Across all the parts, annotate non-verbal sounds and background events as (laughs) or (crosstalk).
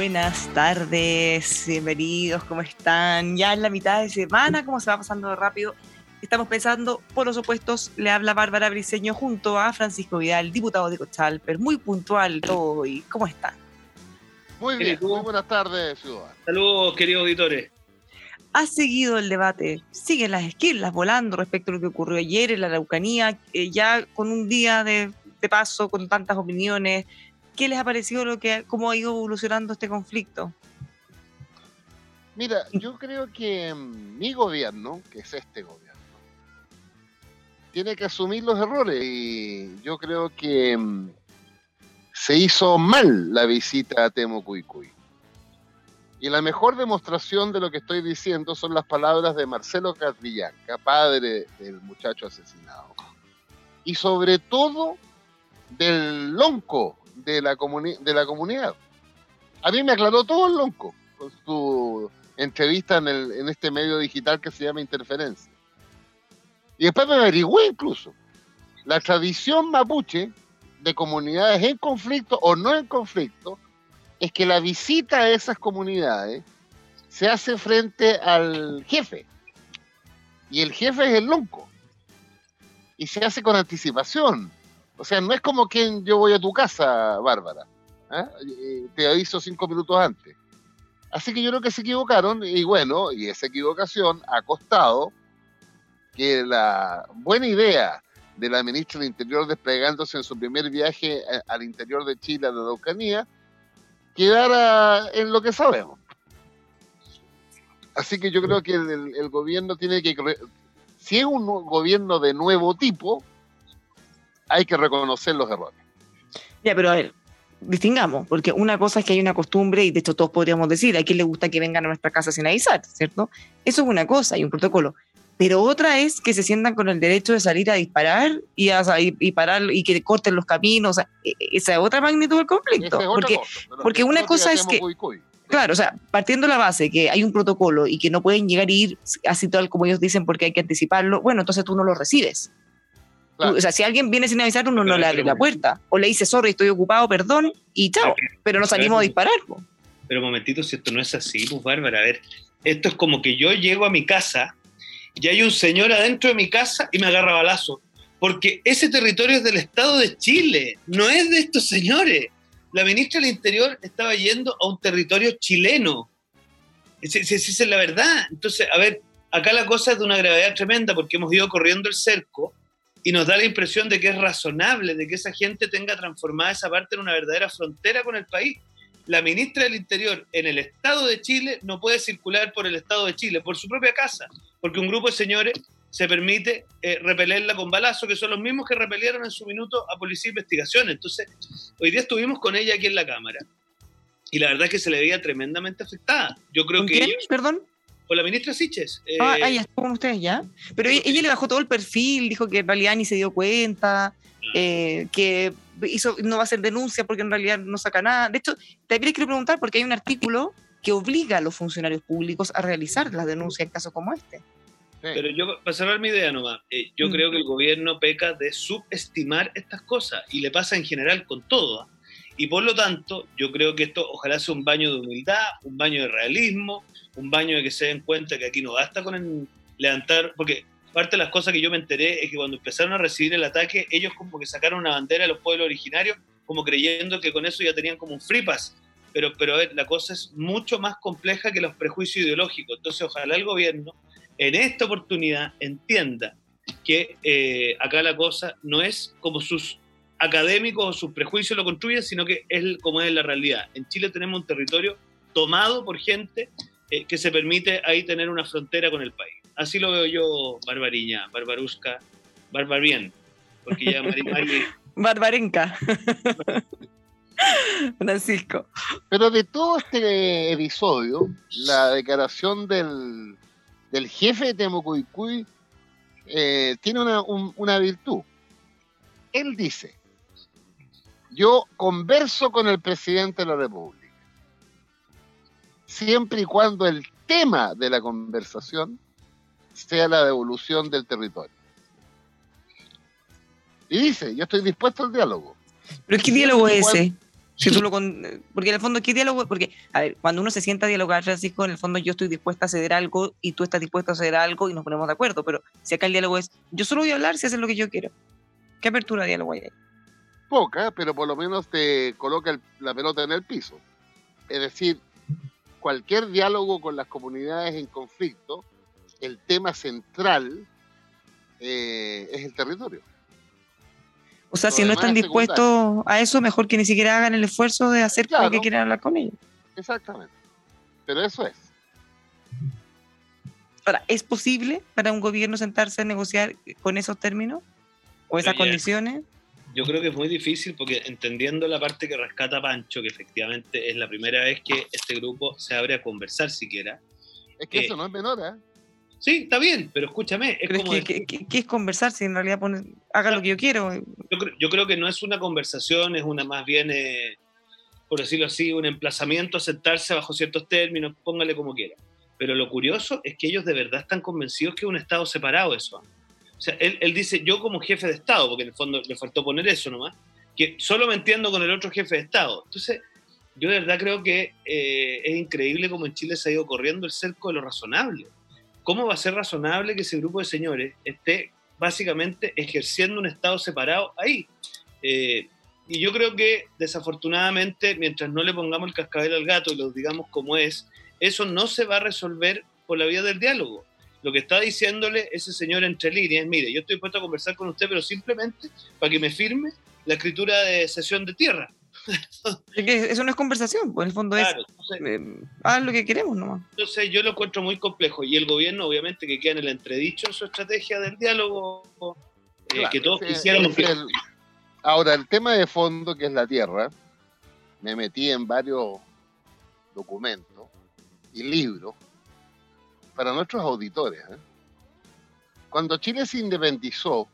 buenas tardes, bienvenidos, ¿cómo están? Ya en la mitad de semana, ¿cómo se va pasando rápido? Estamos pensando, por los opuestos, le habla Bárbara Briceño junto a Francisco Vidal, diputado de Cochalper, muy puntual todo y ¿cómo están? Muy bien, muy buenas tardes, Ciudad. Saludos, queridos auditores. Ha seguido el debate, siguen las esquilas volando respecto a lo que ocurrió ayer en la Araucanía, eh, ya con un día de, de paso, con tantas opiniones, ¿Qué les ha parecido lo que, cómo ha ido evolucionando este conflicto? Mira, yo creo que mi gobierno, que es este gobierno, tiene que asumir los errores y yo creo que mm, se hizo mal la visita a Temo Cuicuy. Y la mejor demostración de lo que estoy diciendo son las palabras de Marcelo Catrillanca, padre del muchacho asesinado. Y sobre todo del lonco de la, de la comunidad. A mí me aclaró todo el lonco con su entrevista en, el, en este medio digital que se llama Interferencia. Y después me averigué incluso. La tradición mapuche de comunidades en conflicto o no en conflicto es que la visita a esas comunidades se hace frente al jefe. Y el jefe es el lonco. Y se hace con anticipación. O sea, no es como que yo voy a tu casa, Bárbara. ¿ah? Te aviso cinco minutos antes. Así que yo creo que se equivocaron y bueno, y esa equivocación ha costado que la buena idea de la ministra del Interior desplegándose en su primer viaje eh, al interior de Chile, a la Araucanía, quedara en lo que sabemos. Así que yo creo que el gobierno tiene que... Si es un gobierno de nuevo tipo, hay que reconocer los errores. Ya, pero a ver, distingamos, porque una cosa es que hay una costumbre, y de hecho todos podríamos decir, a quién le gusta que vengan a nuestra casa sin avisar, ¿cierto? Eso es una cosa, hay un protocolo. Pero otra es que se sientan con el derecho de salir a disparar y, a, y, parar y que corten los caminos. O e, e, esa es otra magnitud del conflicto. porque, porque una cosa es que. Claro, o sea, partiendo de la base que hay un protocolo y que no pueden llegar y ir así tal como ellos dicen porque hay que anticiparlo, bueno, entonces tú no lo recibes o sea, si alguien viene sin avisar, uno no le abre la puerta. O le dice, sorry, estoy ocupado, perdón, y chao. Pero no salimos a disparar. Pero momentito, si esto no es así, pues Bárbara, a ver, esto es como que yo llego a mi casa y hay un señor adentro de mi casa y me agarra balazo. Porque ese territorio es del Estado de Chile, no es de estos señores. La ministra del Interior estaba yendo a un territorio chileno. Esa es la verdad. Entonces, a ver, acá la cosa es de una gravedad tremenda porque hemos ido corriendo el cerco y nos da la impresión de que es razonable, de que esa gente tenga transformada esa parte en una verdadera frontera con el país. La ministra del Interior en el Estado de Chile no puede circular por el Estado de Chile, por su propia casa, porque un grupo de señores se permite eh, repelerla con balazo, que son los mismos que repelieron en su minuto a Policía de Investigación. Entonces, hoy día estuvimos con ella aquí en la Cámara y la verdad es que se le veía tremendamente afectada. Yo creo que... Quién? Perdón con la ministra Siches. ah, eh, ahí estuvo con ustedes ya. Pero ella, le bajó todo el perfil, dijo que en realidad ni se dio cuenta, ah. eh, que hizo, no va a hacer denuncia porque en realidad no saca nada. De hecho, también quiero preguntar porque hay un artículo que obliga a los funcionarios públicos a realizar las denuncias en casos como este. Pero yo, para cerrar mi idea nomás, eh, yo mm. creo que el gobierno peca de subestimar estas cosas y le pasa en general con todo. Y por lo tanto, yo creo que esto ojalá sea un baño de humildad, un baño de realismo, un baño de que se den cuenta que aquí no basta con el levantar, porque parte de las cosas que yo me enteré es que cuando empezaron a recibir el ataque, ellos como que sacaron una bandera de los pueblos originarios, como creyendo que con eso ya tenían como un free pass. Pero, pero a ver, la cosa es mucho más compleja que los prejuicios ideológicos. Entonces, ojalá el gobierno en esta oportunidad entienda que eh, acá la cosa no es como sus académicos o sus prejuicios lo construyen, sino que es como es la realidad. En Chile tenemos un territorio tomado por gente eh, que se permite ahí tener una frontera con el país. Así lo veo yo, Barbariña, Barbarusca, Barbarbien, porque ya Mari, (laughs) Mari Barbarenca. Francisco. Pero de todo este episodio, la declaración del, del jefe de Temucuicuy eh, tiene una, un- una virtud. Él dice, yo converso con el presidente de la República, siempre y cuando el tema de la conversación sea la devolución del territorio. Y dice, yo estoy dispuesto al diálogo. Pero ¿qué diálogo es ese? Si tú lo con- Porque en el fondo, ¿qué diálogo? Porque, a ver, cuando uno se sienta a dialogar, Francisco, en el fondo yo estoy dispuesta a ceder algo y tú estás dispuesto a ceder algo y nos ponemos de acuerdo. Pero si acá el diálogo es, yo solo voy a hablar si hacen lo que yo quiero. ¿Qué apertura de diálogo hay ahí? Poca, pero por lo menos te coloca el- la pelota en el piso. Es decir, cualquier diálogo con las comunidades en conflicto, el tema central eh, es el territorio. O sea, Lo si no están es dispuestos a eso, mejor que ni siquiera hagan el esfuerzo de hacer Claro. lo que quieran hablar con ellos. Exactamente. Pero eso es. Ahora, ¿es posible para un gobierno sentarse a negociar con esos términos? ¿O esas Oye, condiciones? Yo creo que es muy difícil porque entendiendo la parte que rescata Pancho, que efectivamente es la primera vez que este grupo se abre a conversar siquiera. Es que Eh, eso no es menor, ¿eh? Sí, está bien, pero escúchame, es Pero es como que, que- que- ¿qué es conversar si en realidad pone, haga lo que yo quiero? yo, creo, yo creo que no es una conversación, es una más bien, eh, por decirlo así, un emplazamiento a sentarse bajo ciertos términos, póngale como quiera. Pero lo curioso es que ellos de verdad están convencidos que es un Estado separado eso. O sea, él, dice, yo como jefe de Estado, porque en el fondo le faltó poner eso nomás, que solo me entiendo con el otro jefe de Estado. Entonces, yo de verdad creo que eh, es increíble cómo en Chile se ha ido corriendo el cerco de lo razonable. ¿Cómo va a ser razonable que ese grupo de señores esté básicamente ejerciendo un Estado separado ahí? Eh, y yo creo que desafortunadamente, mientras no le pongamos el cascabel al gato y lo digamos como es, eso no se va a resolver por la vía del diálogo. Lo que está diciéndole ese señor entre líneas, mire, yo estoy dispuesto a conversar con usted, pero simplemente para que me firme la escritura de cesión de tierra. (laughs) Es que eso no es conversación, pues en el fondo Claro, entonces, es eh, haz lo que queremos nomás. entonces yo lo encuentro muy complejo y el gobierno obviamente que queda en el entredicho en su estrategia del diálogo, eh, Claro, que todos quisiéramos que... es el- Ahora, el tema de fondo, que es la tierra, me metí en varios documentos y libros para nuestros auditores. ¿eh? Cuando Chile se independizó,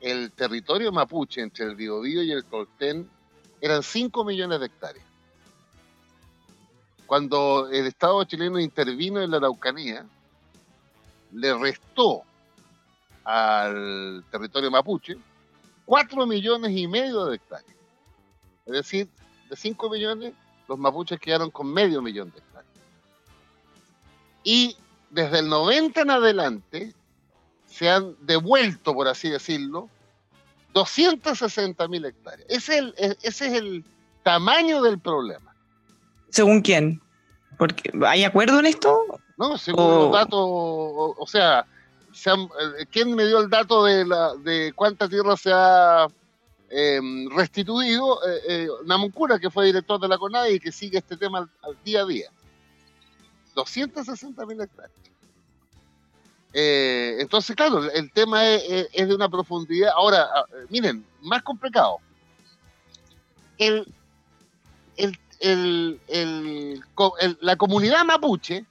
el territorio mapuche entre el Biobío y el Coltén eran 5 millones de hectáreas. Cuando el Estado chileno intervino en la Araucanía, le restó al territorio mapuche 4 millones y medio de hectáreas. Es decir, de 5 millones, los mapuches quedaron con medio millón de hectáreas. Y desde el 90 en adelante se han devuelto, por así decirlo, 260 mil hectáreas. Ese es, el, ese es el tamaño del problema. ¿Según quién? Porque ¿Hay acuerdo en esto? ¿no? Según los datos, o, o sea, se han- eh, ¿quién me dio el dato de, la, de cuánta tierra se ha eh, restituido? Eh, eh, Namuncura, que fue director de la CONADE y que sigue este tema al, al día a día. 260 mil hectáreas. Eh, entonces, claro, el tema es, de una profundidad. Ahora, ah, miren, más complicado. La comunidad mapuche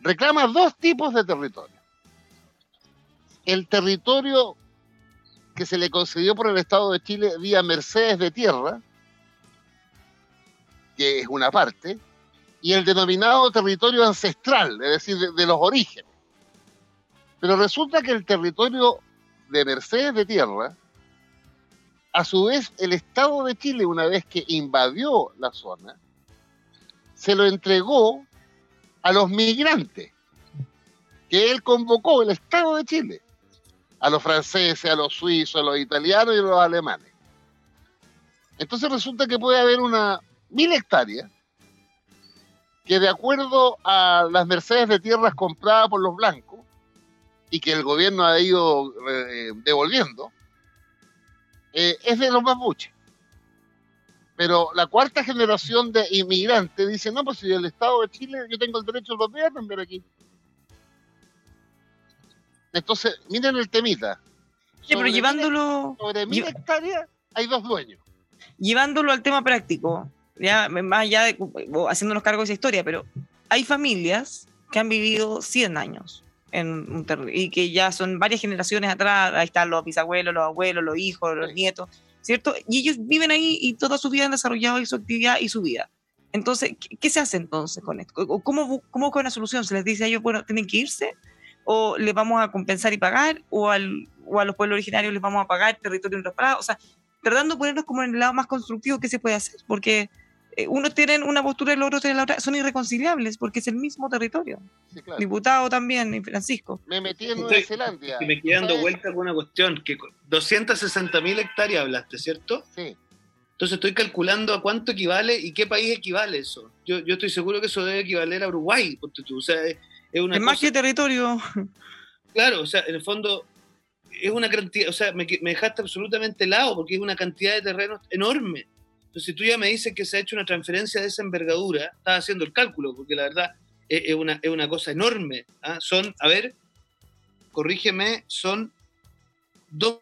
reclama dos tipos de territorio. El territorio que se le concedió por el Estado de Chile vía Mercedes de Tierra, que es una parte, y el denominado territorio ancestral, es decir, de, los orígenes. Pero resulta que el territorio de Mercedes de Tierra A su vez, el Estado de Chile, una vez que invadió la zona, se lo entregó a los migrantes que él convocó, el Estado de Chile, a los franceses, a los suizos, a los italianos y a los alemanes. Entonces resulta que puede haber una mil hectáreas que de acuerdo a las mercedes de tierras compradas por los blancos y que el gobierno ha ido eh, devolviendo, eh, es de los mapuches. Pero la cuarta generación de inmigrantes dice, no, pues si el Estado de Chile, yo tengo el derecho europeo a también aquí. Entonces, miren el temita. Sí, pero llevándolo... sobre mil hectáreas hay dos dueños. Llevándolo al tema práctico, ya más allá de haciéndonos cargo de esa historia, pero hay familias que han vivido 100 años en y que ya son varias generaciones atrás, ahí están los bisabuelos, los abuelos, los hijos, los nietos, ¿cierto? Y ellos viven ahí y toda su vida han desarrollado su actividad y su vida. Entonces, ¿qué, se hace entonces con esto? ¿Cómo, cómo busca una solución? ¿Se les dice a ellos, bueno, tienen que irse? ¿O les vamos a compensar y pagar? ¿O, al, o a los pueblos originarios les vamos a pagar territorio en O sea, tratando de ponernos como en el lado más constructivo que se puede hacer, porque eh, unos tienen una postura y los otros tienen la otra, son irreconciliables porque es el mismo territorio. Diputado también, Francisco. Me metí en Nueva Zelanda. Y me quedé dando vuelta con una cuestión, que 260 mil hectáreas hablaste, ¿cierto? Sí. Entonces estoy calculando a cuánto equivale y qué país equivale eso. Yo, yo estoy seguro que eso debe equivaler a Uruguay, o sea, es, una... Es más que territorio. Claro, o sea, en el fondo es una cantidad, o sea, me, me dejaste absolutamente helado porque es una cantidad de terrenos enorme. Entonces, si tú ya me dices que se ha hecho una transferencia de esa envergadura, estás haciendo el cálculo, porque la verdad es, una, es una, cosa enorme. ¿ah? Son, a ver, corrígeme, son dos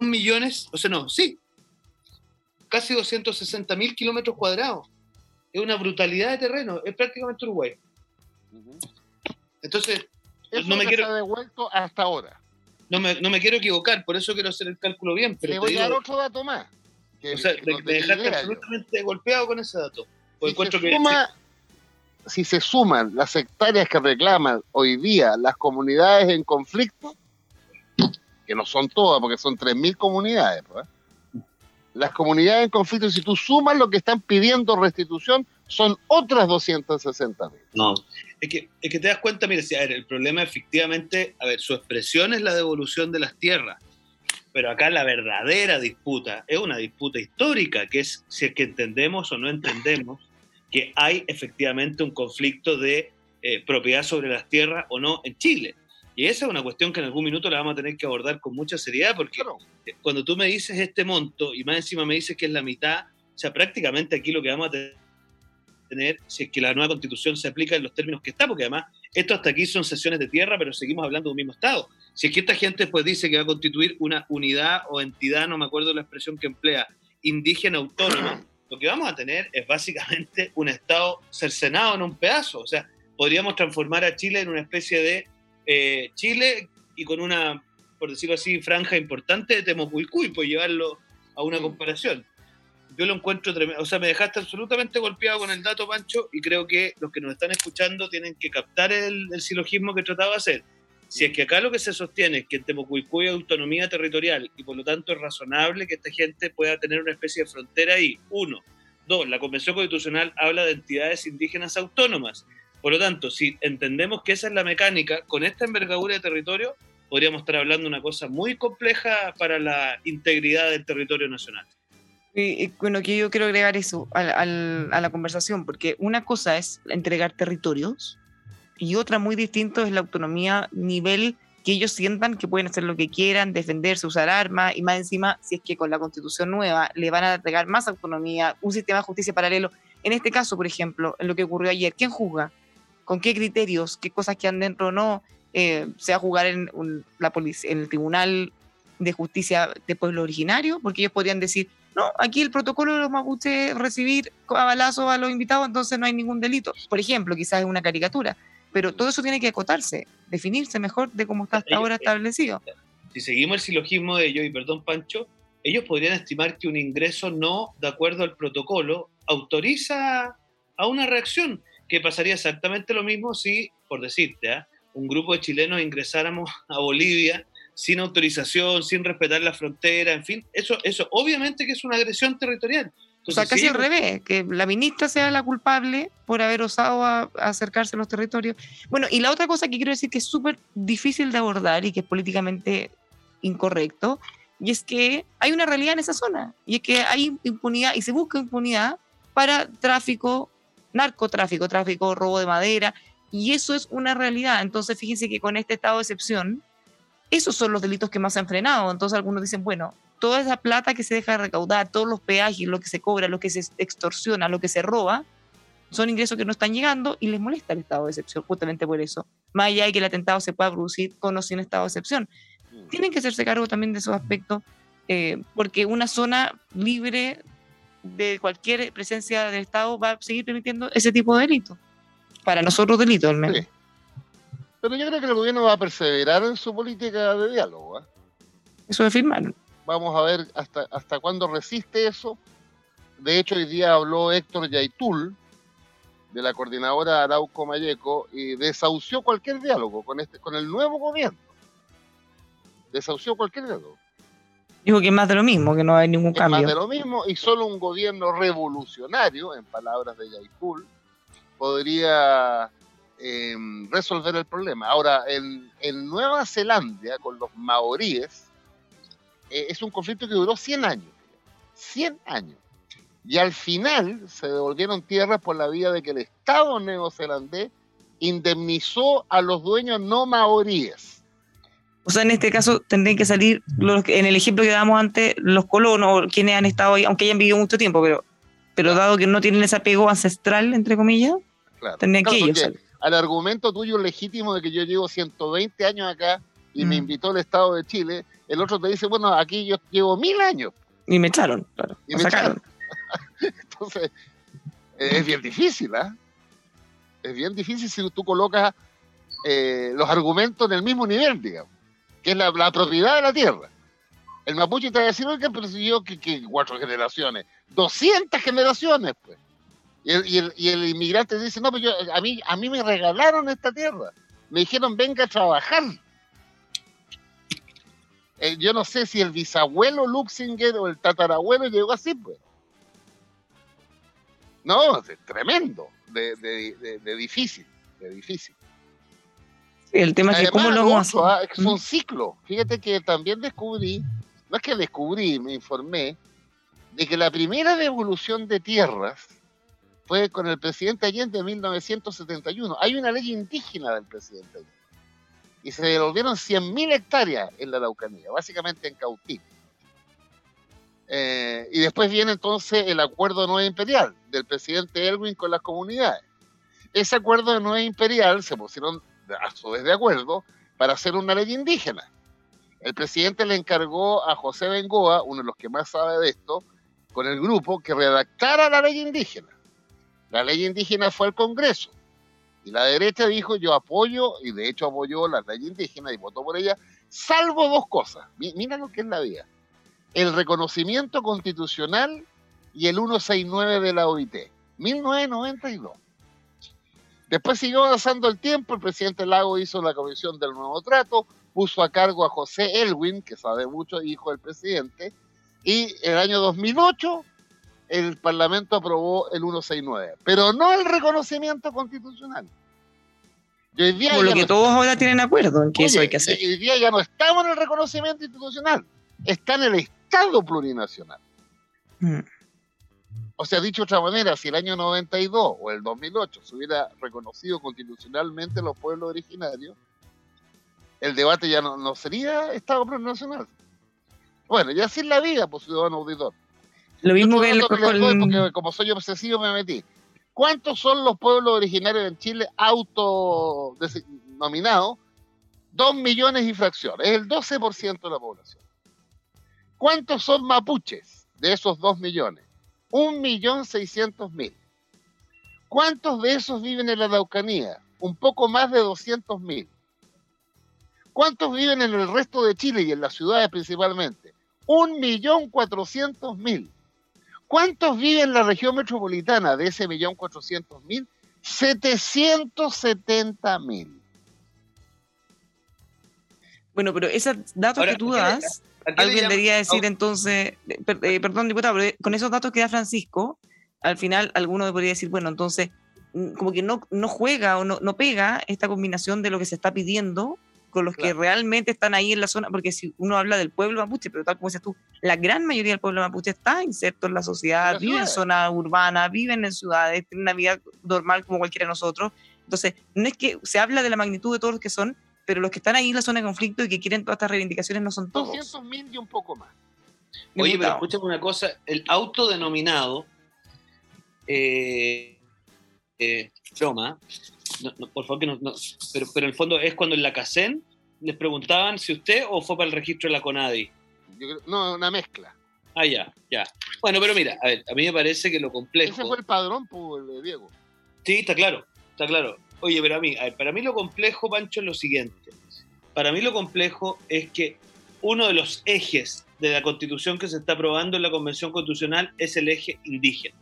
millones, o sea, no, sí, casi 260 mil kilómetros cuadrados. Es una brutalidad de terreno, es prácticamente Uruguay. Entonces, no me quiero... devuelto hasta ahora. No me, no me, quiero equivocar, por eso quiero hacer el cálculo bien. Pero Le voy a dar otro dato más o sea, me, dejaste absolutamente golpeado con ese dato. Si se, suma, si se suman las hectáreas que reclaman hoy día las comunidades en conflicto, que no son todas, porque son 3.000 comunidades, las comunidades en conflicto, si tú sumas lo que están pidiendo restitución, son otras 260 mil. No, es que, es que te das cuenta, mire, si, a ver, el problema efectivamente, a ver, su expresión es la devolución de las tierras, pero acá la verdadera disputa es una disputa histórica, que es si es que entendemos o no entendemos que hay efectivamente un conflicto de eh, propiedad sobre las tierras o no en Chile. Y esa es una cuestión que en algún minuto la vamos a tener que abordar con mucha seriedad, porque cuando tú me dices este monto y más encima me dices que es la mitad, o sea, prácticamente aquí lo que vamos a tener, si es que la nueva constitución se aplica en los términos que está, porque además esto hasta aquí son sesiones de tierra, pero seguimos hablando de un mismo Estado. Si es que esta gente pues dice que va a constituir una unidad o entidad, no me acuerdo la expresión que emplea, indígena autónoma, lo que vamos a tener es básicamente un Estado cercenado en un pedazo. O sea, podríamos transformar a Chile en una especie de eh, Chile y con una, por decirlo así, franja importante de Temocuicuy, pues llevarlo a una comparación. Yo lo encuentro tremendo. O sea, me dejaste absolutamente golpeado con el dato, Pancho, y creo que los que nos están escuchando tienen que captar el, el silogismo que trataba de hacer si es que acá lo que se sostiene es que en Temocuicuy hay autonomía territorial y por lo tanto es razonable que esta gente pueda tener una especie de frontera ahí, uno. Dos, la Convención Constitucional habla de entidades indígenas autónomas. Por lo tanto, si entendemos que esa es la mecánica, con esta envergadura de territorio, podríamos estar hablando de una cosa muy compleja para la integridad del territorio nacional. Bueno, que yo quiero agregar eso a la conversación, porque una cosa es entregar territorios y otra muy distinto es la autonomía nivel que ellos sientan que pueden hacer lo que quieran, defenderse, usar armas y más encima, si es que con la constitución nueva le van a entregar más autonomía, un sistema de justicia paralelo. En este caso, por ejemplo, en lo que ocurrió ayer, ¿quién juzga? ¿Con qué criterios? ¿Qué cosas quedan dentro o no? Eh, ¿Se jugar en, la en el Tribunal de Justicia de Pueblo Originario? Porque ellos podrían decir, no, aquí el protocolo de los mapuches recibir a balazo a los invitados, entonces no hay ningún delito. Por ejemplo, quizás es una caricatura pero todo eso tiene que acotarse, definirse mejor de cómo está hasta ahora establecido. Si seguimos el silogismo de ellos, y perdón Pancho, ellos podrían estimar que un ingreso no de acuerdo al protocolo autoriza a una reacción, que pasaría exactamente lo mismo si, por decirte, ¿ah? un grupo de chilenos ingresáramos a Bolivia sin autorización, sin respetar la frontera, en fin, eso, eso obviamente que es una agresión territorial. O sea, casi al revés, que la ministra sea la culpable por haber osado a, acercarse a los territorios. Bueno, y la otra cosa que quiero decir que es súper difícil de abordar y que es políticamente incorrecto, y es que hay una realidad en esa zona, y es que hay impunidad y se busca impunidad para tráfico, narcotráfico, tráfico, robo de madera, y eso es una realidad. Entonces, fíjense que con este estado de excepción, esos son los delitos que más se han frenado. Entonces, algunos dicen, bueno, toda esa plata que se deja de recaudar, todos los peajes, lo que se cobra, lo que se extorsiona, lo que se roba, son ingresos que no están llegando y les molesta el estado de excepción, justamente por eso. Más allá de que el atentado se pueda producir con o sin estado de excepción. Mm. Tienen que hacerse cargo también de esos aspectos, eh, porque una zona libre de cualquier presencia del Estado va a seguir permitiendo ese tipo de delitos. Para nosotros delitos, al menos. Pero yo creo que el gobierno va a perseverar en su política de diálogo. ¿eh? Eso de firmar. Vamos a ver hasta, hasta cuándo resiste eso. De hecho, hoy día habló Héctor Yaitul, de la coordinadora Arauco Mayeco, y desahució cualquier diálogo con, este, con el nuevo gobierno. Desahució cualquier diálogo. Dijo que es más de lo mismo, que no hay ningún cambio. Más de lo mismo y solo un gobierno revolucionario, en palabras de Yaitul, podría em, resolver el problema. Ahora, en, Nueva Zelanda, con los maoríes, eh, es un conflicto que duró 100 años. 100 años. Y al final se devolvieron tierras por la vía de que el Estado neozelandés indemnizó a los dueños no maoríes o sea, en este caso tendrían que salir, los, en el ejemplo que damos antes, los colonos, quienes han estado ahí, aunque hayan vivido mucho tiempo, pero, pero dado que no tienen ese apego ancestral, entre comillas, tendrían que ellos salir. Al argumento tuyo legítimo de que yo llevo 120 años acá y me mm. invitó el Estado de Chile, el otro te dice, bueno, aquí yo llevo mil años. Y me echaron, claro. Y me, sacaron. (laughs) Entonces, es bien difícil, ¿ah? Es bien difícil si tú colocas eh, los argumentos en el mismo nivel, digamos que es la, propiedad de la tierra. El mapuche te va a decir, oiga, pero si yo, que, cuatro generaciones, 200 generaciones, pues. Y el, inmigrante dice, no, pues yo, a mí, a mí me regalaron esta tierra. Me dijeron, venga a trabajar. Eh, yo no sé si el bisabuelo Luxinger o el tatarabuelo llegó así, pues. No, es tremendo, de, de difícil, de difícil el tema es que cómo lo vamos a Es un ciclo. Fíjate que también descubrí, no es que descubrí, me informé, de que la primera devolución de tierras fue con el presidente Allende en 1971. Hay una ley indígena del presidente Allende. Y se devolvieron 100.000 hectáreas en la Araucanía, básicamente en Cautín. Eh, y después viene entonces el acuerdo no imperial del presidente Elwin con las comunidades. Ese acuerdo no imperial se pusieron a su vez de acuerdo, para hacer una ley indígena. El presidente le encargó a José Bengoa, uno de los que más sabe de esto, con el grupo, que redactara la ley indígena. La ley indígena fue al Congreso. Y la derecha dijo, yo apoyo, y de hecho apoyó la ley indígena y votó por ella, salvo dos cosas. Mira lo que es la vida. El reconocimiento constitucional y el 169 de la OIT, 1992. Después siguió avanzando el tiempo, el presidente Lago hizo la comisión del nuevo trato, puso a cargo a José Elwin, que sabe mucho, hijo del presidente, y el año 2008 el Parlamento aprobó el 169, pero no el reconocimiento constitucional. Y hoy día lo que todos ahora tienen acuerdo en que eso hay que hacer. Hoy día ya no estamos en el reconocimiento institucional, está en el Estado plurinacional. Mm. O sea, dicho de otra manera, si el año 92 o el 2008 se hubiera reconocido constitucionalmente los pueblos originarios, el debate ya no, sería Estado plurinacional. Bueno, ya así es la vida, pues ciudadano auditor. Lo mismo que, el, porque como soy obsesivo me metí. ¿Cuántos son los pueblos originarios en Chile autodenominados? Dos millones y fracciones, es el 12% de la población. ¿Cuántos son mapuches de esos dos millones? Un millón seiscientos mil. ¿Cuántos de esos viven en la Araucanía? Un poco más de doscientos mil. ¿Cuántos viven en el resto de Chile y en las ciudades principalmente? Un millón cuatrocientos mil. ¿Cuántos viven en la región metropolitana de ese millón cuatrocientos mil? Setecientos setenta mil. Bueno, pero esos datos Ahora, que tú ¿a qué le- das, ¿A qué le alguien debería decir Oh, entonces, eh, per- eh, perdón, diputado, pero con esos datos que da Francisco, al final alguno podría decir, bueno, entonces, mm, como que no, no juega o no, no pega esta combinación de lo que se está pidiendo con los que realmente están ahí en la zona, porque si uno habla del pueblo mapuche, pero tal como dices tú, la gran mayoría del pueblo mapuche está inserto en la sociedad, vive en zona urbana, viven en ciudades, tienen una vida normal como cualquiera de nosotros. Entonces, no es que se habla de la magnitud de todos los que son, pero los que están ahí en la zona de conflicto y que quieren todas estas reivindicaciones no son todos. 200 mil y un poco más. Oye, pero escúchame una cosa, el autodenominado, eh, eh, broma, no, no, por favor que no, no, pero, pero en el fondo es cuando en la CACEN les preguntaban si usted o fue para el registro de la CONADI. Yo creo- no, una mezcla. Ah, ya, ya. Bueno, pero mira, a ver, a mí me parece que lo complejo... Ese fue el padrón, pues, Diego. Sí, está claro, está claro. Oye, pero a mí, a ver, para mí lo complejo, Pancho, es lo siguiente. Para mí lo complejo es que uno de los ejes de la constitución que se está aprobando en la Convención Constitucional es el eje indígena.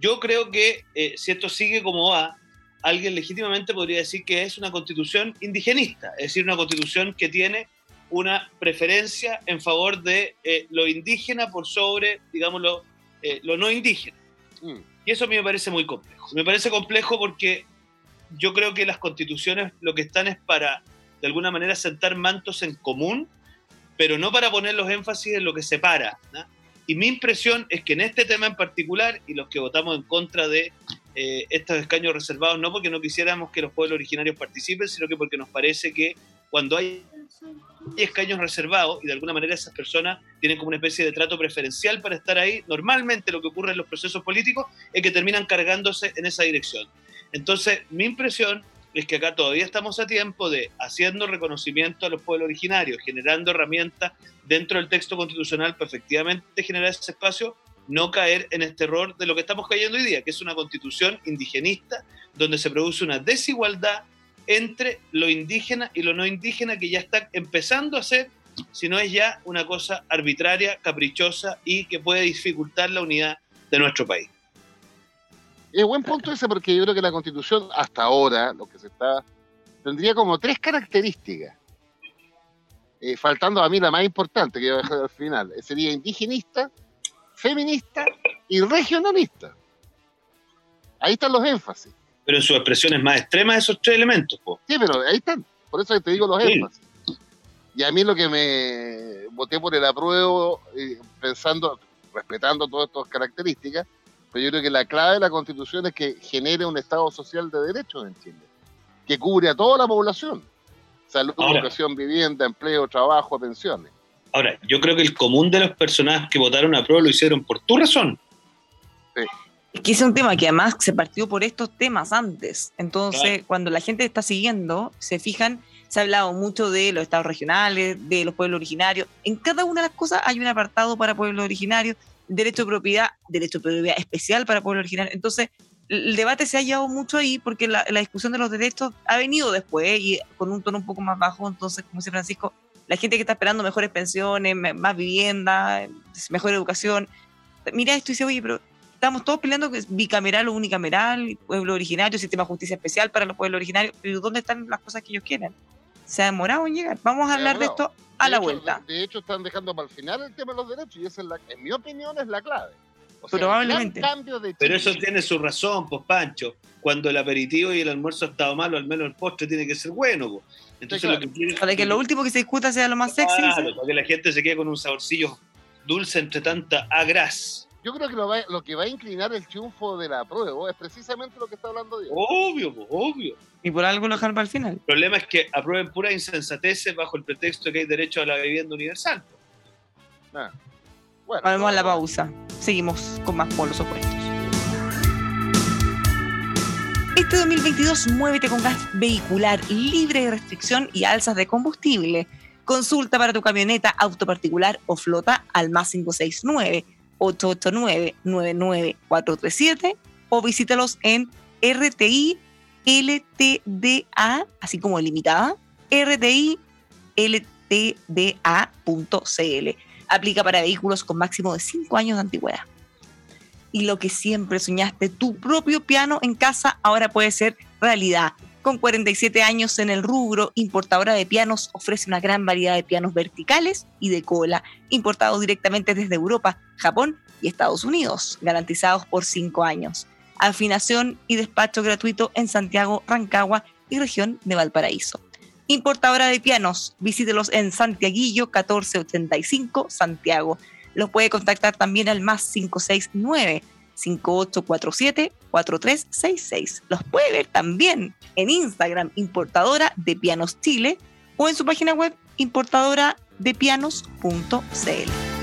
Yo creo que eh, si esto sigue como va, alguien legítimamente podría decir que es una constitución indigenista, es decir, una constitución que tiene una preferencia en favor de eh, lo indígena por sobre, digamos, lo, eh, lo no indígena. Mm. Y eso a mí me parece muy complejo. Me parece complejo porque yo creo que las constituciones lo que están es para, de alguna manera, sentar mantos en común, pero no para poner los énfasis en lo que separa. ¿no? Y mi impresión es que en este tema en particular, y los que votamos en contra de eh, estos escaños reservados, no porque no quisiéramos que los pueblos originarios participen, sino que porque nos parece que cuando hay escaños reservados y de alguna manera esas personas tienen como una especie de trato preferencial para estar ahí, normalmente lo que ocurre en los procesos políticos es que terminan cargándose en esa dirección. Entonces, mi impresión es que acá todavía estamos a tiempo de haciendo reconocimiento a los pueblos originarios, generando herramientas dentro del texto constitucional para efectivamente generar ese espacio, no caer en este error de lo que estamos cayendo hoy día, que es una constitución indigenista donde se produce una desigualdad entre lo indígena y lo no indígena que ya está empezando a ser, si no es ya una cosa arbitraria, caprichosa y que puede dificultar la unidad de nuestro país. Es buen punto ese porque yo creo que la constitución, hasta ahora, lo que se está, tendría como tres características. Eh, faltando a mí la más importante que voy a dejar al final. Eh, Sería indigenista, feminista y regionalista. Ahí están los énfasis. Pero en sus expresiones más extremas, esos tres elementos. po. Sí, pero ahí están. Por eso te digo los Sí. énfasis. Y a mí lo que me voté por el apruebo, eh, pensando, respetando todas estas características, pero yo creo que la clave de la constitución es que genere un Estado social de derechos en Chile, que cubre a toda la población. Salud, Ahora. educación, vivienda, empleo, trabajo, pensiones. Ahora, yo creo que el común de las personas que votaron a prueba lo hicieron por tu razón. Es que ese es un tema que además se partió por estos temas antes. Entonces, Claro. cuando la gente está siguiendo, se fijan, se ha hablado mucho de los estados regionales, de los pueblos originarios. En cada una de las cosas hay un apartado para pueblos originarios, derecho de propiedad, derecho de propiedad especial para pueblos originarios. Entonces, el debate se ha llevado mucho ahí porque la, la discusión de los derechos ha venido después y con un tono un poco más bajo. Entonces, como dice Francisco, la gente que está esperando mejores pensiones, más vivienda, mejor educación, mira esto y dice, oye, pero estamos todos peleando que es bicameral o unicameral, pueblo originario, sistema de justicia especial para los pueblos originarios, pero ¿dónde están las cosas que ellos quieren? Se ha demorado en llegar. Vamos a hablar de esto a De la hecho, vuelta. De, de hecho, están dejando para el final el tema de los derechos y esa es la, en mi opinión es la clave. O sea, el Probablemente. gran cambio de Pero eso tiene su razón, pues Pancho. Cuando el aperitivo y el almuerzo ha estado malo, al menos el postre tiene que ser bueno. pues. Entonces Sí, claro. lo que quiere- Para que lo último que se discuta sea lo más sexy. Claro, ¿sí? para que la gente se quede con un saborcillo dulce entre tanta agras. Yo creo que lo, va- lo que va a inclinar el triunfo de la prueba es precisamente lo que está hablando Diego. Obvio, obvio. Y por algo lo dejaron para el final. El problema es que aprueben pura insensateces bajo el pretexto de que hay derecho a la vivienda universal. Ah. Bueno, Vamos a la pausa. Seguimos con más polos opuestos. Este 2022 muévete con gas vehicular libre de restricción y alzas de combustible. Consulta para tu camioneta, auto particular o flota al más 569 889 99437 o visítalos en RTI LTDA, así como limitada, RTI LTDA.cl. Aplica para vehículos con máximo de 5 años de antigüedad. Y lo que siempre soñaste, tu propio piano en casa, ahora puede ser realidad. Con 47 años en el rubro, importadora de pianos ofrece una gran variedad de pianos verticales y de cola, importados directamente desde Europa, Japón y Estados Unidos, garantizados por 5 años. Afinación y despacho gratuito en Santiago, Rancagua y región de Valparaíso. Importadora de pianos, visítelos en Santiaguillo 1485, Santiago. Los puede contactar también al más 569 5847-4366. Los puede ver también en Instagram, importadora de pianos Chile, o en su página web, importadoradepianos.cl.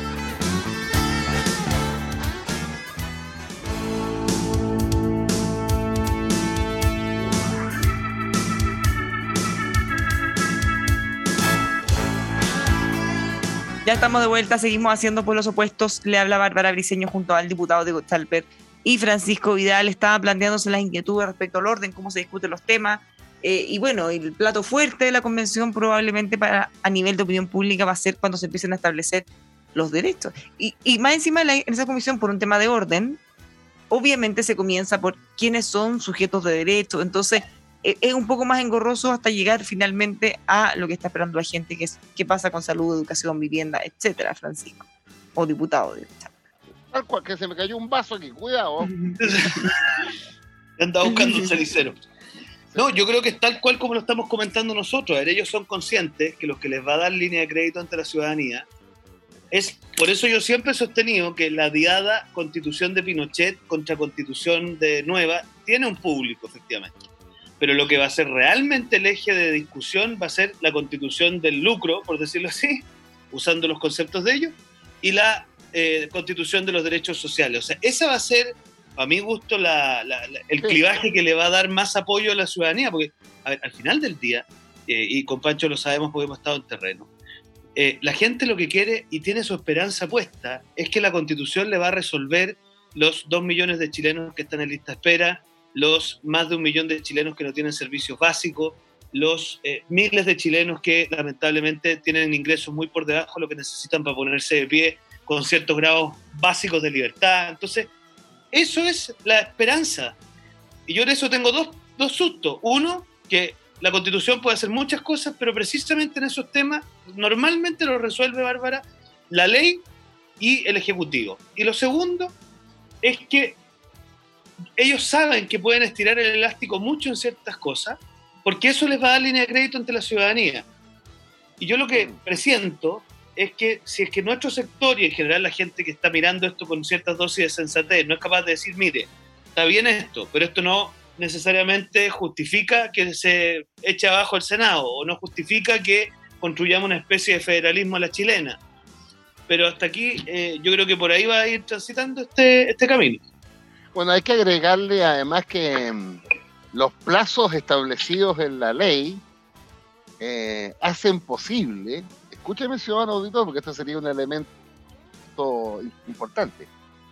Ya estamos de vuelta, seguimos haciendo por los opuestos. Le habla Bárbara Briceño junto al diputado de Chalper y Francisco Vidal. Estaba planteándose las inquietudes respecto al orden, cómo se discuten los temas. Eh, y bueno, el plato fuerte de la convención probablemente para, a nivel de opinión pública va a ser cuando se empiecen a establecer los derechos. Y, y más encima en esa comisión, por un tema de orden, obviamente se comienza por quiénes son sujetos de derecho. Entonces, es un poco más engorroso hasta llegar finalmente a lo que está esperando la gente, que es qué pasa con salud, educación, vivienda, etcétera, Francisco, o diputado de Tal cual, que se me cayó un vaso aquí, cuidado. (laughs) Anda buscando un cenicero. No, yo creo que es tal cual como lo estamos comentando nosotros. ellos son conscientes que lo que les va a dar línea de crédito ante la ciudadanía es, por eso yo siempre he sostenido que la diada constitución de Pinochet contra constitución de Nueva tiene un público, efectivamente pero lo que va a ser realmente el eje de discusión va a ser la constitución del lucro, por decirlo así, (laughs) usando los conceptos de ellos, y la eh, constitución de los derechos sociales. O sea, esa va a ser, a mi gusto, el clivaje que le va a dar más apoyo a la ciudadanía, porque al final del día, eh, y con Pancho lo sabemos porque hemos estado en terreno, eh, la gente lo que quiere y tiene su esperanza puesta es que la constitución le va a resolver los dos millones de chilenos que están en lista de espera, los más de un millón de chilenos que no tienen servicios básicos, los eh, miles de chilenos que lamentablemente tienen ingresos muy por debajo de lo que necesitan para ponerse de pie con ciertos grados básicos de libertad. Entonces, eso es la esperanza. Y yo de eso tengo dos, dos sustos. Uno, que la constitución puede hacer muchas cosas, pero precisamente en esos temas normalmente lo resuelve Bárbara la ley y el ejecutivo. Y lo segundo es que ellos saben que pueden estirar el elástico mucho en ciertas cosas, porque eso les va a dar línea de crédito ante la ciudadanía. Y yo lo que mm. presiento es que si es que nuestro sector y en general la gente que está mirando esto con ciertas dosis de sensatez no es capaz de decir, mire, está bien esto, pero esto no necesariamente justifica que se eche abajo el Senado o no justifica que construyamos una especie de federalismo a la chilena. Pero hasta aquí eh, yo creo que por ahí va a ir transitando este, este camino. Bueno, hay que agregarle además que mm, los plazos establecidos en la ley eh, hacen posible, escúcheme ciudadano auditor, porque esto sería un elemento importante,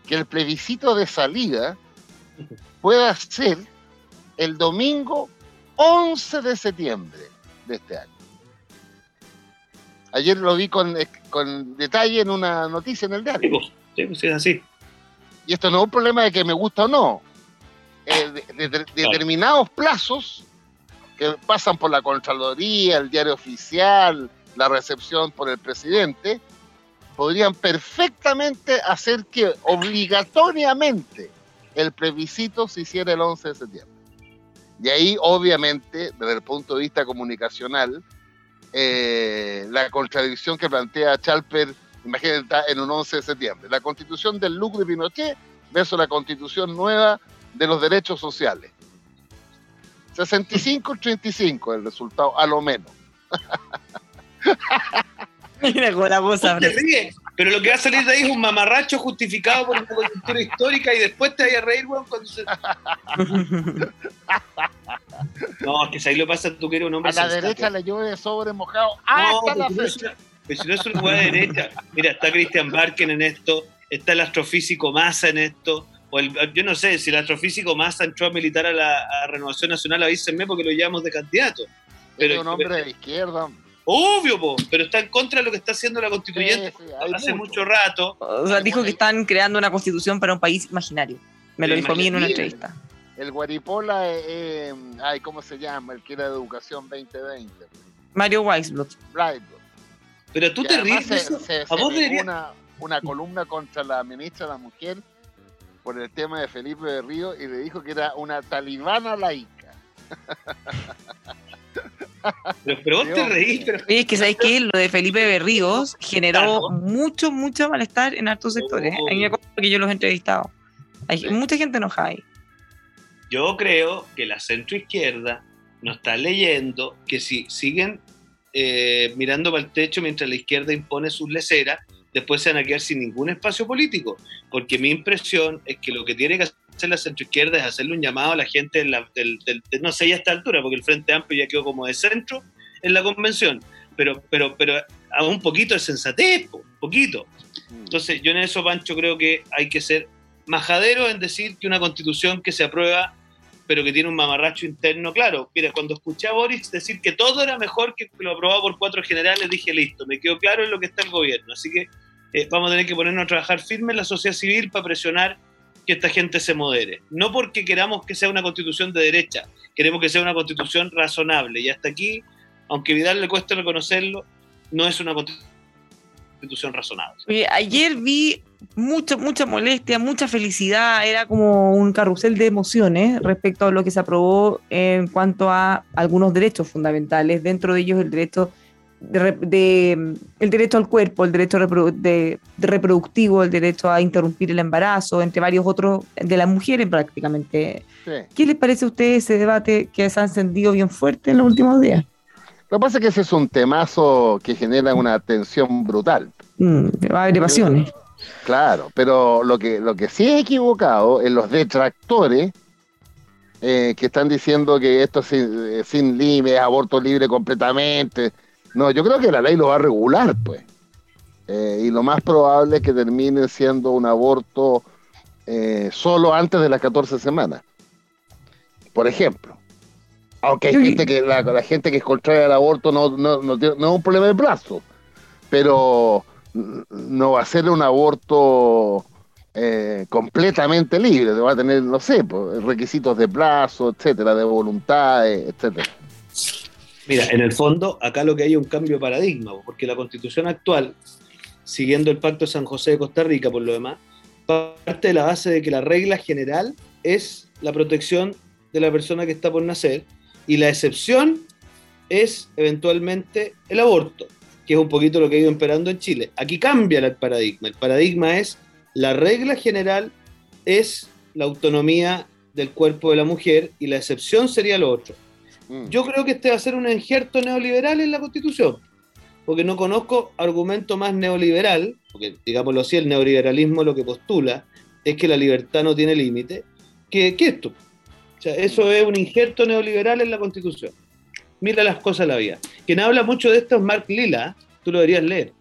que el plebiscito de salida pueda ser el domingo 11 de septiembre de este año. Ayer lo vi con, con detalle en una noticia en el diario. Sí, pues, pues es así y esto no es un problema de que me gusta o no, eh, determinados plazos que pasan por la Contraloría, el diario oficial, la recepción por el presidente, podrían perfectamente hacer que obligatoriamente el plebiscito se hiciera el 11 de septiembre. Y ahí, obviamente, desde el punto de vista comunicacional, eh, la contradicción que plantea Chalper Imagínate, en un 11 de septiembre. La constitución del Luc de Pinochet versus la constitución nueva de los derechos sociales. 65-35 el resultado, a lo menos. (laughs) Mira cómo la voz Pero lo que va a salir de ahí es un mamarracho justificado por una coyuntura histórica y después te vaya a reír, weón, cuando se... (laughs) No, es que ahí lo pasa tú que eres un hombre A la derecha le llueve sobre mojado hasta la fecha. Pero si no es una jugada derecha, mira, está Christian Barken en esto, está el astrofísico Massa en esto, o yo no sé, si el astrofísico Massa entró a militar a la Renovación Nacional, avísenme porque lo llevamos de candidato. Pero, es un hombre de izquierda. Obvio, pero está en contra de lo que está haciendo la constituyente hace mucho. rato. O sea, dijo que están creando una constitución para un país imaginario. Me lo dijo a mí en una entrevista. el Guaripola, eh, eh, ay, ¿cómo se llama? El que era de Educación 2020. Mario Weisblot. Brightwood. Pero tú Y te ríes se- eso. se- A se vos deberías- una, una columna contra la ministra de la Mujer por el tema de Felipe de Río y le dijo que era una talibana laica. Pero, pero vos te reís, pero Oye, es que sabéis que lo de Felipe Berríos generó Claro. mucho, mucho malestar en hartos sectores. ¿eh? A mí me acuerdo que yo los he entrevistado. Hay Sí. mucha gente enojada ahí. yo creo que la centroizquierda no está leyendo que si siguen eh, mirando para el techo mientras la izquierda impone sus leceras, después se van a quedar sin ningún espacio político. Porque mi impresión es que lo que tiene que hacer la centroizquierda es hacerle un llamado a la gente en la- del, del- del- no sé ya a esta altura, porque el Frente Amplio ya quedó como de centro en la convención, pero, pero, pero a un poquito de sensatez, po, poquito. Entonces, yo en eso, Pancho, creo que hay que ser majadero en decir que una constitución que se aprueba, pero que tiene un mamarracho interno, claro. Mira, cuando escuché a Boris decir que todo era mejor que lo aprobado por cuatro generales, dije, listo, me quedó claro en lo que está el gobierno. Así que eh, vamos a tener que ponernos a trabajar firme en la sociedad civil para presionar que esta gente se modere. No porque queramos que sea una constitución de derecha, queremos que sea una constitución razonable. Y hasta aquí, aunque Vidal le cueste reconocerlo, no es una constitución razonable. Oye, ayer vi mucha, mucha molestia, mucha felicidad. Era como un carrusel de emociones respecto a lo que se aprobó en cuanto a algunos derechos fundamentales. Dentro de ellos el derecho de, el derecho al cuerpo, el derecho reprodu- de- de reproductivo, el derecho a interrumpir el embarazo, entre varios otros de las mujeres prácticamente. Sí. ¿Qué les parece a ustedes ese debate que se ha encendido bien fuerte en los últimos días? Lo que pasa es que ese es un temazo que genera una tensión brutal. Mm, va a haber pasiones. Claro, pero lo que, lo que sí es equivocado en los detractores eh, que están diciendo que esto es sin, eh, sin límites, aborto libre completamente. No, yo creo que la ley lo va a regular, pues. Eh, y lo más probable es que termine siendo un aborto eh, solo antes de las 14 semanas. Por ejemplo. Aunque hay Yo- gente que la, la gente que es contraria al aborto no, no, no, tiene- no es un problema de plazo. Pero no va a ser un aborto eh, completamente libre, va a tener, no sé, pues, requisitos de plazo, etcétera, de voluntades, etcétera. Mira, en el fondo, acá lo que hay es un cambio de paradigma, porque la constitución actual, siguiendo el Pacto de San José de Costa Rica, por lo demás, parte de la base de que la regla general es la protección de la persona que está por nacer y la excepción es eventualmente el aborto, que es un poquito lo que ha ido imperando en Chile. Aquí cambia el paradigma. El paradigma es la regla general es la autonomía del cuerpo de la mujer y la excepción sería lo otro. Mm. Yo creo que este va a ser un injerto neoliberal en la Constitución, porque no conozco argumento más neoliberal, porque digámoslo así, el neoliberalismo lo que postula es que la libertad no tiene límite, que, que esto. O sea, eso es un injerto neoliberal en la Constitución. Mira las cosas de la vida. Quien habla mucho de esto es Mark Lilla, tú lo deberías leer,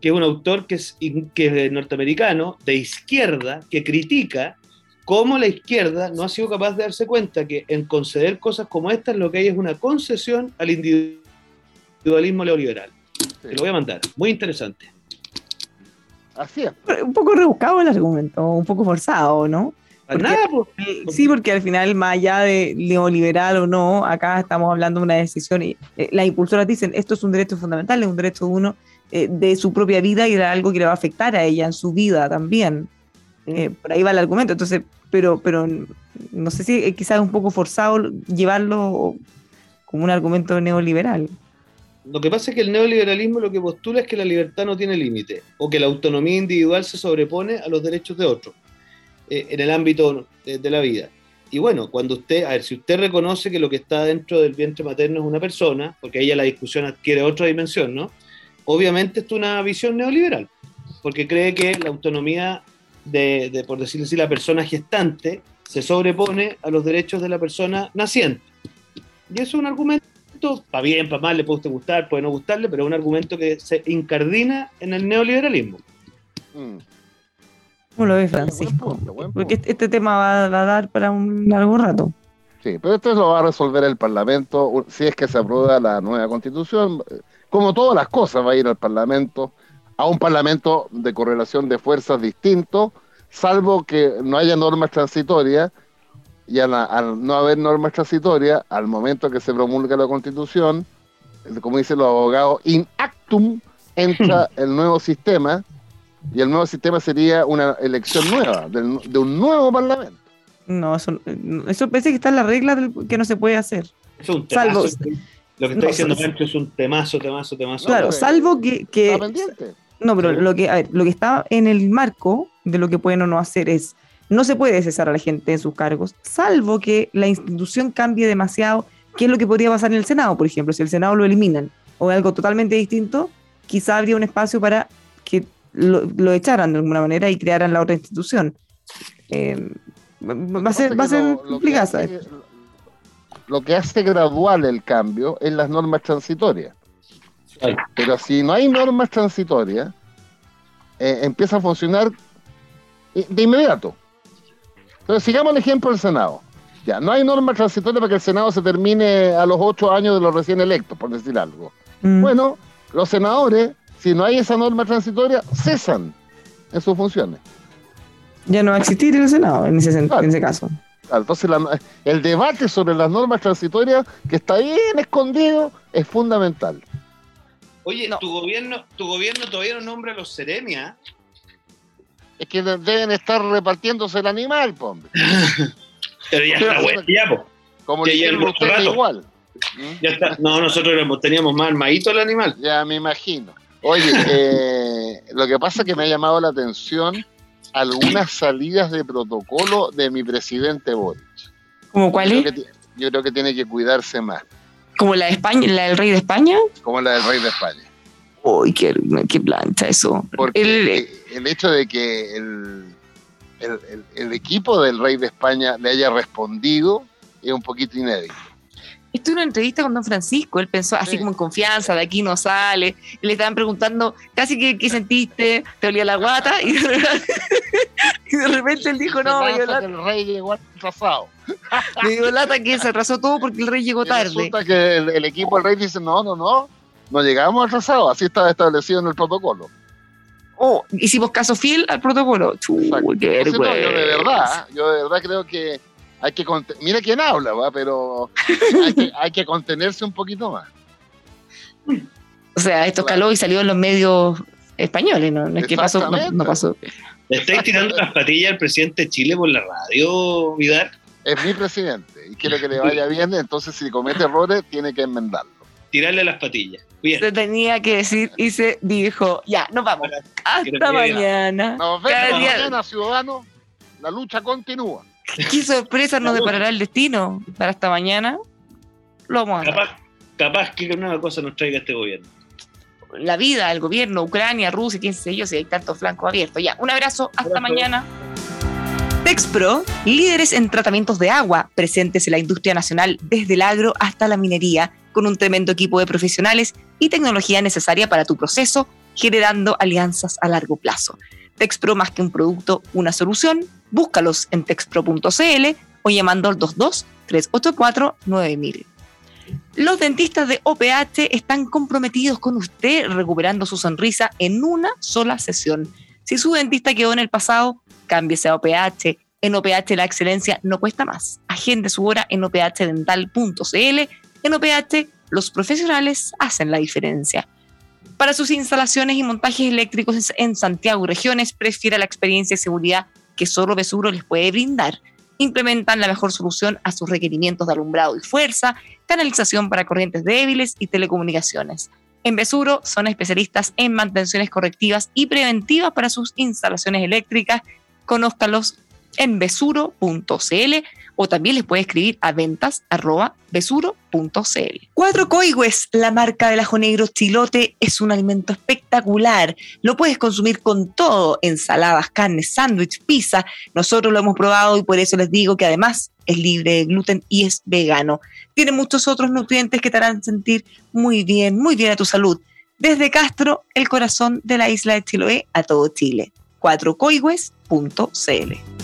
que es un autor que es, que es norteamericano, de izquierda, que critica cómo la izquierda no ha sido capaz de darse cuenta que en conceder cosas como estas lo que hay es una concesión al individualismo neoliberal. Te lo voy a mandar. Muy interesante. Así es. Un poco rebuscado el argumento, un poco forzado, ¿no? Para Porque- nada, po. Sí, porque al final, más allá de neoliberal o no, acá estamos hablando de una decisión y eh, las impulsoras dicen, esto es un derecho fundamental, es un derecho de uno eh, de su propia vida y era algo que le va a afectar a ella en su vida también. Eh, por ahí va el argumento, entonces, pero, pero no sé si quizás es un poco forzado llevarlo como un argumento neoliberal. Lo que pasa es que el neoliberalismo lo que postula es que la libertad no tiene límite o que la autonomía individual se sobrepone a los derechos de otros eh, en el ámbito de, de la vida. Y bueno, cuando usted, a ver, si usted reconoce que lo que está dentro del vientre materno es una persona, porque ahí ya la discusión adquiere otra dimensión, ¿no? Obviamente esto es una visión neoliberal, porque cree que la autonomía de, de, por decirlo así, la persona gestante se sobrepone a los derechos de la persona naciente. Y eso es un argumento, para bien, para mal, le puede gustar, puede no gustarle, pero es un argumento que se incardina en el neoliberalismo. Mm. ¿Cómo lo ves, buen Francisco? punto, buen Porque este tema va, va a dar para un largo rato. Sí, pero esto lo va a resolver el Parlamento si es que se aprueba la nueva constitución. Como todas las cosas va a ir al Parlamento, a un Parlamento de correlación de fuerzas distinto, salvo que no haya normas transitorias y al, al no haber normas transitorias, al momento que se promulga la constitución, como dicen los abogados, in actum entra (laughs) el nuevo sistema y el nuevo sistema sería una elección nueva, del- de un nuevo parlamento. No, eso, eso parece que está en la regla del- que no se puede hacer. Eso es un Salvo- temazo. Lo que está no, diciendo Pancho es un temazo, temazo, temazo. claro, salvo que, que Está pendiente. No, pero lo que, a ver, lo que está en el marco de lo que pueden o no hacer es, no se puede cesar a la gente en sus cargos, salvo que la institución cambie demasiado, que es lo que podría pasar en el Senado, por ejemplo, si el Senado lo eliminan o algo totalmente distinto, quizá habría un espacio para que lo, lo echaran de alguna manera y crearan la otra institución. Eh, va a ser, va a ser Lo- lo que hace- ¿sabes? Lo que hace gradual el cambio es las normas transitorias. Pero si no hay normas transitorias, eh, empieza a funcionar de inmediato. Entonces, sigamos el ejemplo del Senado. Ya, no hay normas transitorias para que el Senado se termine a los ocho años de los recién electos, por decir algo. Mm. Bueno, los senadores, si no hay esa norma transitoria, cesan en sus funciones. ya no va a existir el Senado en ese, Claro. en ese caso. Claro, Entonces, la- el debate sobre las normas transitorias, que está bien escondido, es fundamental. Oye, No. tu gobierno, tu gobierno todavía no nombra a los seremia. Es que de- deben estar repartiéndose el animal, hombre. (laughs) Pero ya está bueno, ya, po. Como Ya le igual. ¿Mm? Ya está. No, nosotros teníamos más armadito el animal. Ya me imagino. Oye, eh, lo que pasa es que me ha llamado la atención algunas salidas de protocolo de mi presidente Boric. ¿Como cuál Yo es? creo que, yo creo que tiene que cuidarse más, ¿Como la de España, la del rey de España? como la del rey de España. Uy, qué, qué plancha eso. Porque El- el, el hecho de que el, el- el- el equipo del rey de España le haya respondido es un poquito inédito. Estuve en una entrevista con Don Francisco, él pensó así Sí. como en confianza, de aquí no sale, y le estaban preguntando casi que qué sentiste, te olía la guata, y de repente, (laughs) y de repente él dijo, no, me lata, que el rey llegó atrasado. (laughs) me dio lata que se atrasó todo porque el rey llegó Y tarde. resulta que el, el equipo del rey dice, no, no, no, no llegamos atrasados, así estaba establecido en el protocolo. Oh, hicimos caso fiel al protocolo. Chu, Exacto. qué no, yo de verdad, yo de verdad creo que hay que, mira quién habla, ¿va? pero hay que, hay que contenerse un poquito más. O sea, esto Claro. escaló y salió en los medios españoles, ¿no? No es que pasó, no, Exactamente. no pasó. ¿Le estáis tirando las patillas al presidente de Chile por la radio, Vidal? Es mi presidente y quiero que le vaya bien, entonces si comete errores tiene que enmendarlo. Tirarle las patillas. Bien. Se tenía que decir y se dijo, ya, nos vamos. Hasta mañana. Nos vemos mañana, ciudadanos. La lucha continúa. ¿Qué sorpresa nos deparará el destino para esta mañana? Lo vamos a ver. Capaz, capaz que nueva cosa nos traiga este gobierno. La vida, el gobierno, Ucrania, Rusia, quién sé yo, si hay tantos flancos abiertos. Ya, un abrazo, hasta mañana. Texpro, líderes en tratamientos de agua, presentes en la industria nacional desde el agro hasta la minería, con un tremendo equipo de profesionales y tecnología necesaria para tu proceso, generando alianzas a largo plazo. Texpro, más que un producto, una solución. Búscalos en texpro.cl o llamando al 22 384 9000. Los dentistas de OPH están comprometidos con usted recuperando su sonrisa en una sola sesión. Si su dentista quedó en el pasado, cámbiese a OPH. En OPH la excelencia no cuesta más. Agende su hora en ophndental.cl. En OPH los profesionales hacen la diferencia. Para sus instalaciones y montajes eléctricos en Santiago y regiones, prefiera la experiencia y seguridad que solo Besuro les puede brindar. Implementan la mejor solución a sus requerimientos de alumbrado y fuerza, canalización para corrientes débiles y telecomunicaciones. En Besuro son especialistas en mantenciones correctivas y preventivas para sus instalaciones eléctricas. Conózcalos en besuro.cl o también les puede escribir a ventas arroba besuro.cl. Cuatro Coigües, la marca del ajo negro chilote, es un alimento espectacular. Lo puedes consumir con todo, ensaladas, carnes, sándwich, pizza. Nosotros lo hemos probado y por eso les digo que además es libre de gluten y es vegano. Tiene muchos otros nutrientes que te harán sentir muy bien, muy bien a tu salud. Desde Castro, el corazón de la isla de Chiloé, a todo Chile. cuatrocoigües.cl